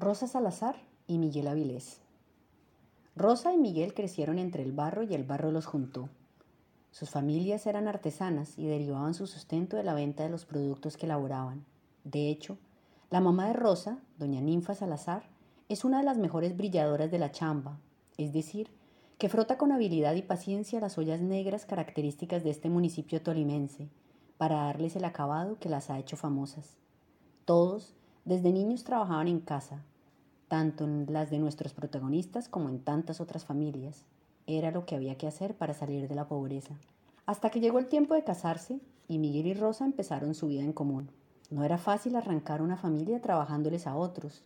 Rosa Salazar y Miguel Avilés. Rosa y Miguel crecieron entre el barro y el barro los juntó. Sus familias eran artesanas y derivaban su sustento de la venta de los productos que elaboraban. De hecho, la mamá de Rosa, doña Ninfa Salazar, es una de las mejores brilladoras de la chamba, es decir, que frota con habilidad y paciencia las ollas negras características de este municipio tolimense, para darles el acabado que las ha hecho famosas. Todos, desde niños trabajaban en casa, tanto en las de nuestros protagonistas como en tantas otras familias. Era lo que había que hacer para salir de la pobreza. Hasta que llegó el tiempo de casarse y Miguel y Rosa empezaron su vida en común. No era fácil arrancar una familia trabajándoles a otros,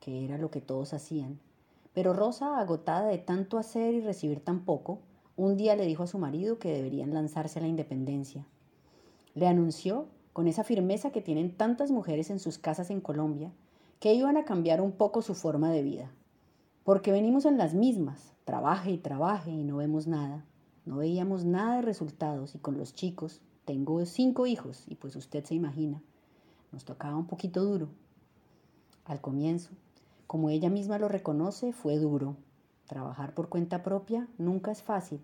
que era lo que todos hacían. Pero Rosa, agotada de tanto hacer y recibir tan poco, un día le dijo a su marido que deberían lanzarse a la independencia. Le anunció con esa firmeza que tienen tantas mujeres en sus casas en Colombia, que iban a cambiar un poco su forma de vida. Porque venimos en las mismas, trabaje y trabaje y no vemos nada. No veíamos nada de resultados y con los chicos, tengo cinco hijos y pues usted se imagina, nos tocaba un poquito duro. Al comienzo, como ella misma lo reconoce, fue duro. Trabajar por cuenta propia nunca es fácil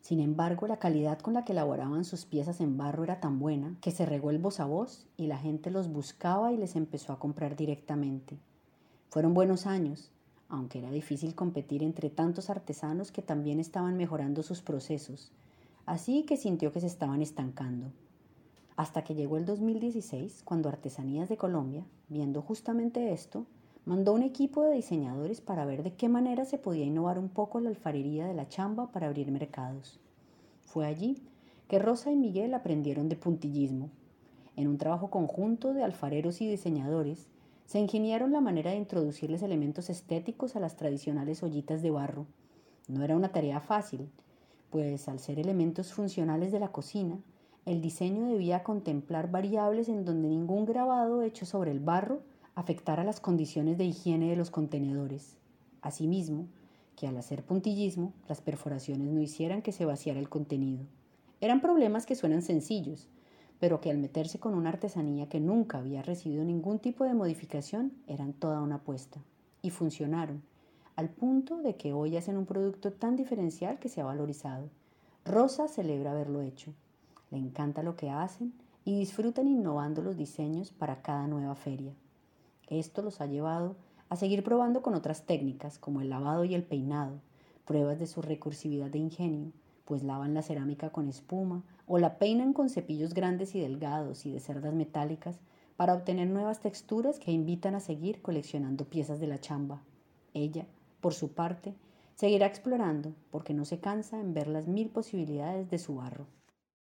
sin embargo, la calidad con la que elaboraban sus piezas en barro era tan buena que se regó el voz a voz y la gente los buscaba y les empezó a comprar directamente. Fueron buenos años, aunque era difícil competir entre tantos artesanos que también estaban mejorando sus procesos, así que sintió que se estaban estancando. Hasta que llegó el 2016, cuando Artesanías de Colombia, viendo justamente esto, mandó un equipo de diseñadores para ver de qué manera se podía innovar un poco la alfarería de la chamba para abrir mercados. Fue allí que Rosa y Miguel aprendieron de puntillismo. En un trabajo conjunto de alfareros y diseñadores, se ingeniaron la manera de introducirles elementos estéticos a las tradicionales ollitas de barro. No era una tarea fácil, pues al ser elementos funcionales de la cocina, el diseño debía contemplar variables en donde ningún grabado hecho sobre el barro afectar a las condiciones de higiene de los contenedores. Asimismo, que al hacer puntillismo, las perforaciones no hicieran que se vaciara el contenido. Eran problemas que suenan sencillos, pero que al meterse con una artesanía que nunca había recibido ningún tipo de modificación, eran toda una apuesta. Y funcionaron, al punto de que hoy hacen un producto tan diferencial que se ha valorizado. Rosa celebra haberlo hecho. Le encanta lo que hacen y disfrutan innovando los diseños para cada nueva feria. Esto los ha llevado a seguir probando con otras técnicas como el lavado y el peinado, pruebas de su recursividad de ingenio, pues lavan la cerámica con espuma o la peinan con cepillos grandes y delgados y de cerdas metálicas para obtener nuevas texturas que invitan a seguir coleccionando piezas de la chamba. Ella, por su parte, seguirá explorando porque no se cansa en ver las mil posibilidades de su barro.